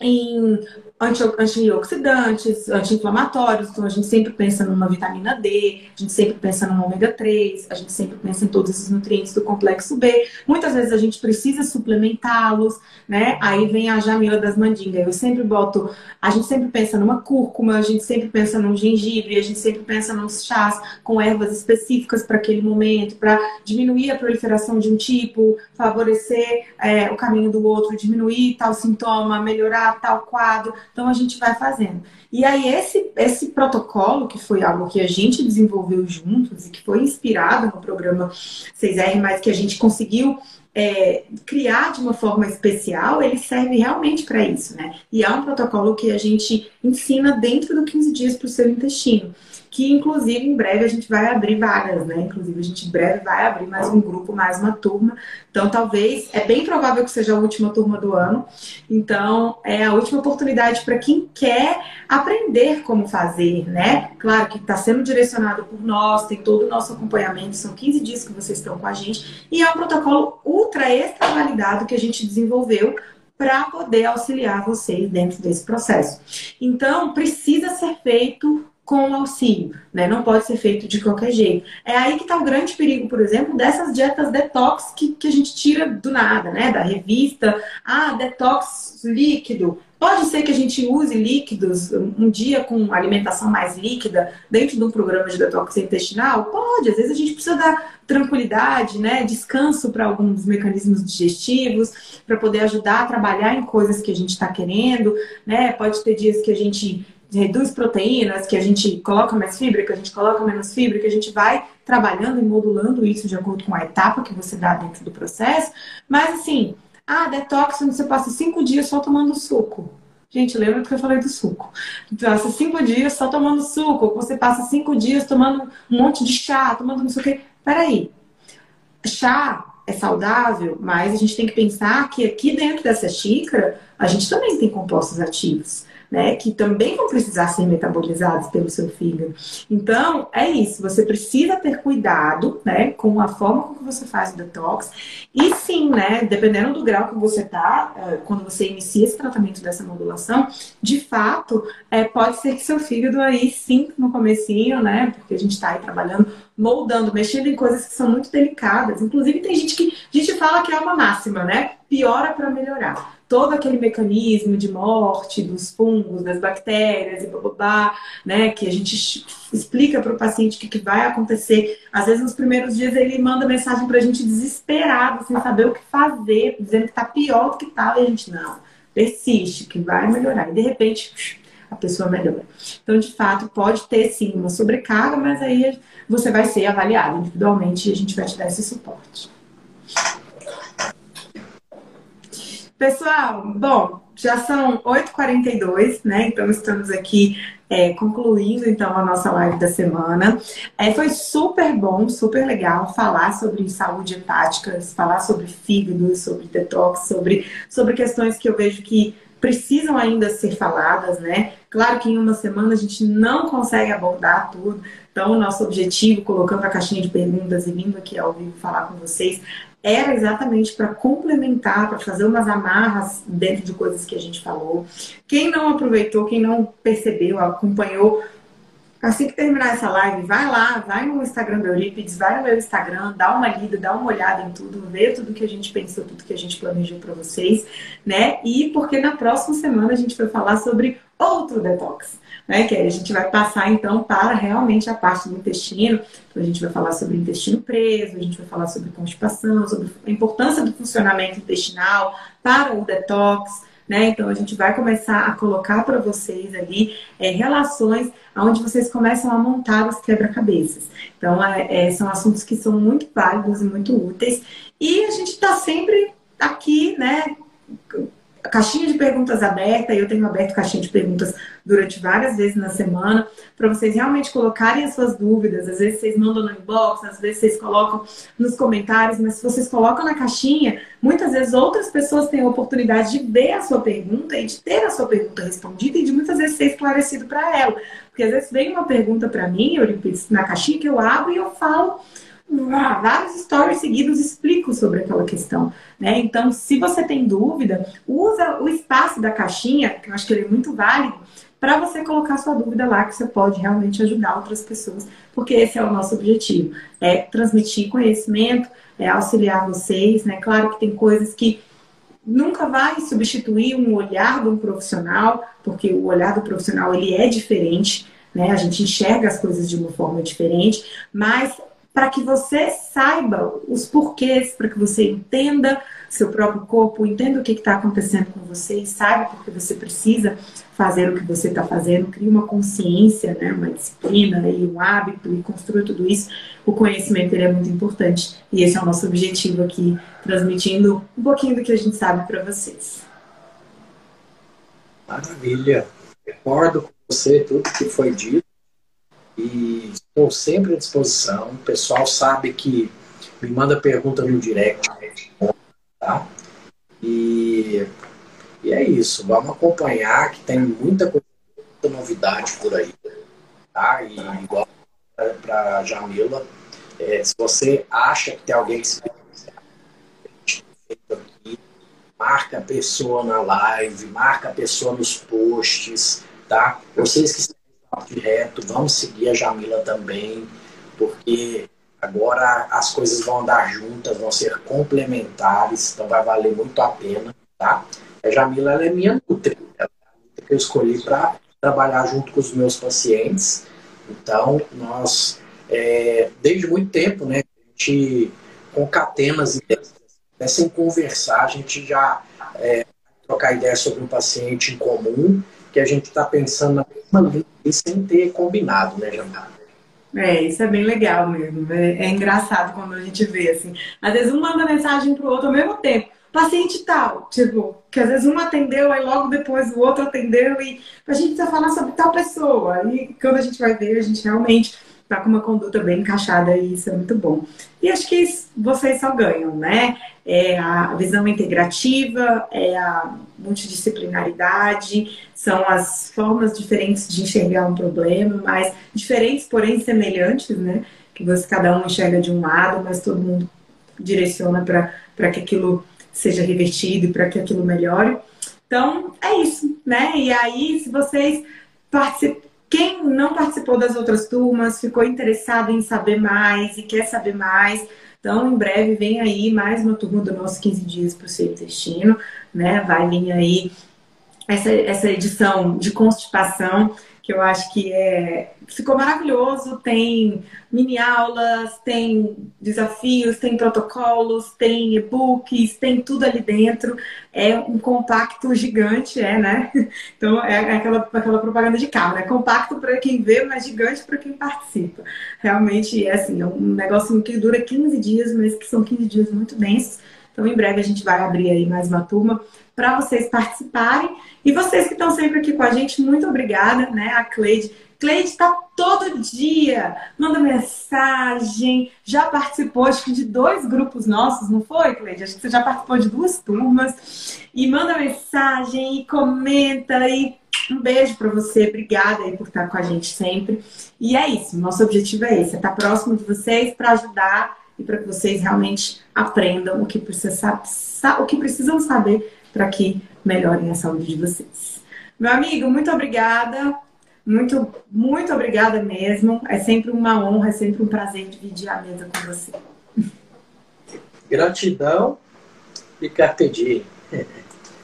em antioxidantes, anti-inflamatórios, então a gente sempre pensa numa vitamina D, a gente sempre pensa no ômega 3, a gente sempre pensa em todos esses nutrientes do complexo B. Muitas vezes a gente precisa suplementá-los, né? Aí vem a Jamila das mandingas. Eu sempre boto, a gente sempre pensa numa cúrcuma, a gente sempre pensa num gengibre, a gente sempre pensa nos chás com ervas específicas para aquele momento, para diminuir a proliferação de um tipo, favorecer é, o caminho do outro, diminuir tal sintoma, melhorar tal quadro. Então a gente vai fazendo. E aí esse, esse protocolo, que foi algo que a gente desenvolveu juntos e que foi inspirado no programa 6R, mas que a gente conseguiu é, criar de uma forma especial, ele serve realmente para isso, né? E é um protocolo que a gente ensina dentro do 15 dias para o seu intestino que inclusive em breve a gente vai abrir vagas, né? Inclusive a gente em breve vai abrir mais um grupo, mais uma turma. Então talvez é bem provável que seja a última turma do ano. Então é a última oportunidade para quem quer aprender como fazer, né? Claro que está sendo direcionado por nós, tem todo o nosso acompanhamento, são 15 dias que vocês estão com a gente e é um protocolo ultra extra validado que a gente desenvolveu para poder auxiliar vocês dentro desse processo. Então, precisa ser feito com auxílio, né? Não pode ser feito de qualquer jeito. É aí que está o grande perigo, por exemplo, dessas dietas detox que, que a gente tira do nada, né? Da revista, ah, detox líquido. Pode ser que a gente use líquidos um dia com alimentação mais líquida dentro de um programa de detox intestinal? Pode, às vezes a gente precisa dar tranquilidade, né? Descanso para alguns mecanismos digestivos, para poder ajudar a trabalhar em coisas que a gente está querendo, né? Pode ter dias que a gente reduz proteínas, que a gente coloca mais fibra, que a gente coloca menos fibra, que a gente vai trabalhando e modulando isso de acordo com a etapa que você dá dentro do processo. Mas assim, ah, detox, você passa cinco dias só tomando suco. Gente, lembra que eu falei do suco? Passa cinco dias só tomando suco, você passa cinco dias tomando um monte de chá, tomando não sei o quê. Peraí, chá é saudável, mas a gente tem que pensar que aqui dentro dessa xícara a gente também tem compostos ativos né, que também vão precisar ser metabolizados pelo seu fígado. Então, é isso, você precisa ter cuidado, né, com a forma como você faz o detox. E sim, né, dependendo do grau que você tá, é, quando você inicia esse tratamento dessa modulação, de fato, é, pode ser que seu fígado aí sim no comecinho, né, porque a gente está aí trabalhando, moldando, mexendo em coisas que são muito delicadas. Inclusive, tem gente que a gente fala que é uma máxima, né? Piora para melhorar todo aquele mecanismo de morte dos fungos, das bactérias e babá, né? Que a gente explica para o paciente o que, que, vai acontecer. Às vezes, nos primeiros dias, ele manda mensagem para a gente desesperado, sem saber o que fazer, dizendo que está pior do que estava, e a gente, não, persiste, que vai melhorar. E de repente, a pessoa melhora. Então, de fato, pode ter sim uma sobrecarga, mas aí você vai ser avaliado individualmente e a gente vai te dar esse suporte. Pessoal, bom, já são 8h42, né? Então estamos aqui é, concluindo então a nossa live da semana. É, foi super bom, super legal falar sobre saúde hepática, falar sobre fígado, sobre detox, sobre, sobre questões que eu vejo que precisam ainda ser faladas, né? Claro que em uma semana a gente não consegue abordar tudo. Então, o nosso objetivo, colocando a caixinha de perguntas e vindo aqui ao vivo falar com vocês, era exatamente para complementar, para fazer umas amarras dentro de coisas que a gente falou. Quem não aproveitou, quem não percebeu, acompanhou assim que terminar essa live, vai lá, vai no Instagram do Eurípides, vai no meu Instagram, dá uma lida, dá uma olhada em tudo, vê tudo que a gente pensou, tudo que a gente planejou para vocês, né? E porque na próxima semana a gente vai falar sobre outro detox, né? Que aí a gente vai passar então para realmente a parte do intestino. Então a gente vai falar sobre intestino preso, a gente vai falar sobre constipação, sobre a importância do funcionamento intestinal para o detox, né? Então a gente vai começar a colocar para vocês ali é, relações onde vocês começam a montar os quebra-cabeças. Então é, é, são assuntos que são muito válidos e muito úteis. E a gente está sempre aqui, né? Caixinha de perguntas aberta, eu tenho aberto caixinha de perguntas durante várias vezes na semana, para vocês realmente colocarem as suas dúvidas. Às vezes vocês mandam no inbox, às vezes vocês colocam nos comentários, mas se vocês colocam na caixinha, muitas vezes outras pessoas têm a oportunidade de ver a sua pergunta e de ter a sua pergunta respondida e de muitas vezes ser esclarecido para ela. Porque às vezes vem uma pergunta para mim, eu na caixinha que eu abro e eu falo vários stories seguidos explico sobre aquela questão, né? Então, se você tem dúvida, usa o espaço da caixinha, que eu acho que ele é muito válido, para você colocar sua dúvida lá, que você pode realmente ajudar outras pessoas, porque esse é o nosso objetivo, é transmitir conhecimento, é auxiliar vocês, né? Claro que tem coisas que nunca vai substituir um olhar de um profissional, porque o olhar do profissional ele é diferente, né? A gente enxerga as coisas de uma forma diferente, mas para que você saiba os porquês, para que você entenda seu próprio corpo, entenda o que está acontecendo com você e saiba porque você precisa fazer o que você está fazendo, crie uma consciência, né, uma disciplina e um hábito e construa tudo isso. O conhecimento ele é muito importante e esse é o nosso objetivo aqui, transmitindo um pouquinho do que a gente sabe para vocês. Maravilha. Recordo com você tudo que foi dito e estou sempre à disposição. O pessoal sabe que me manda pergunta no direct, tá? E, e é isso. Vamos acompanhar que tem muita coisa, muita novidade por aí, tá? E igual para Jamila, é, se você acha que tem alguém que se aqui, marca a pessoa na live, marca a pessoa nos posts, tá? Vocês que direto, vamos seguir a Jamila também, porque agora as coisas vão andar juntas, vão ser complementares, então vai valer muito a pena, tá? A Jamila ela é minha nutri, ela é a que eu escolhi para trabalhar junto com os meus pacientes. Então, nós, é, desde muito tempo, né, a gente concatena as ideias, né, sem conversar, a gente já é, trocar ideias sobre um paciente em comum que a gente está pensando na mesma linha e sem ter combinado, né, Jamar? É, isso é bem legal mesmo. É, é, engraçado quando a gente vê assim. Às vezes um manda mensagem pro outro ao mesmo tempo. Paciente tal, tipo, que às vezes um atendeu, aí logo depois o outro atendeu e a gente precisa falar sobre tal pessoa. E quando a gente vai ver, a gente realmente tá com uma conduta bem encaixada e isso é muito bom. E acho que vocês só ganham, né? É a visão integrativa, é a multidisciplinaridade, são as formas diferentes de enxergar um problema, mas diferentes, porém semelhantes, né? Que você cada um enxerga de um lado, mas todo mundo direciona para que aquilo seja revertido e para que aquilo melhore. Então, é isso, né? E aí, se vocês participam quem não participou das outras turmas, ficou interessado em saber mais e quer saber mais, então em breve vem aí mais uma turma do nosso 15 dias para o seu intestino, né? Vai vir aí essa, essa edição de constipação que eu acho que é ficou maravilhoso. Tem mini aulas, tem desafios, tem protocolos, tem e-books, tem tudo ali dentro. É um compacto gigante, é, né? Então é aquela, aquela propaganda de carro, né? Compacto para quem vê, mas gigante para quem participa. Realmente é assim, é um negócio que dura 15 dias, mas que são 15 dias muito densos. Então, em breve a gente vai abrir aí mais uma turma para vocês participarem. E vocês que estão sempre aqui com a gente, muito obrigada, né? A Cleide. Cleide está todo dia, manda mensagem, já participou acho que de dois grupos nossos, não foi, Cleide? Acho que você já participou de duas turmas. E manda mensagem, e comenta, e um beijo para você, obrigada aí por estar com a gente sempre. E é isso, nosso objetivo é esse, é estar próximo de vocês para ajudar e para que vocês realmente aprendam o que, precisa, o que precisam saber para que melhorem a saúde de vocês. Meu amigo, muito obrigada. Muito, muito obrigada mesmo. É sempre uma honra, é sempre um prazer dividir a mesa com você. Gratidão e carpe diem.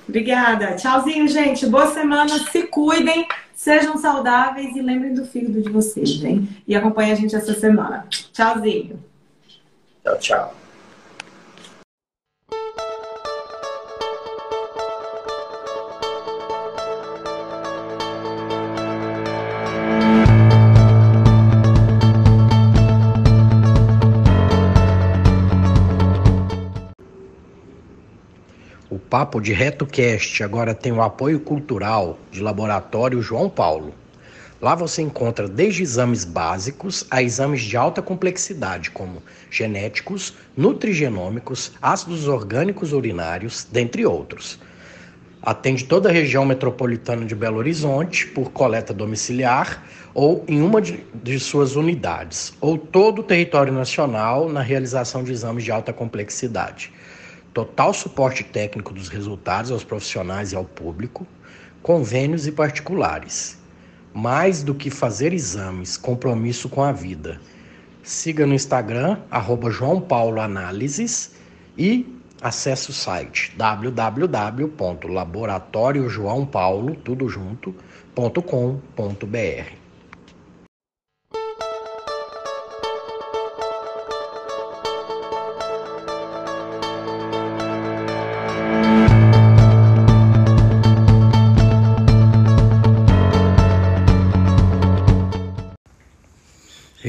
Obrigada. Tchauzinho, gente. Boa semana. Se cuidem, sejam saudáveis e lembrem do filho de vocês, hein? E acompanhem a gente essa semana. Tchauzinho. Tchau, tchau. Papo de RetoCast agora tem o apoio cultural de Laboratório João Paulo. Lá você encontra desde exames básicos a exames de alta complexidade, como genéticos, nutrigenômicos, ácidos orgânicos urinários, dentre outros. Atende toda a região metropolitana de Belo Horizonte por coleta domiciliar ou em uma de, de suas unidades, ou todo o território nacional na realização de exames de alta complexidade total suporte técnico dos resultados aos profissionais e ao público, convênios e particulares. Mais do que fazer exames, compromisso com a vida. Siga no Instagram, arroba João Paulo Análises e acesse o site www.laboratoriojoaopaulo, tudo junto.com.br.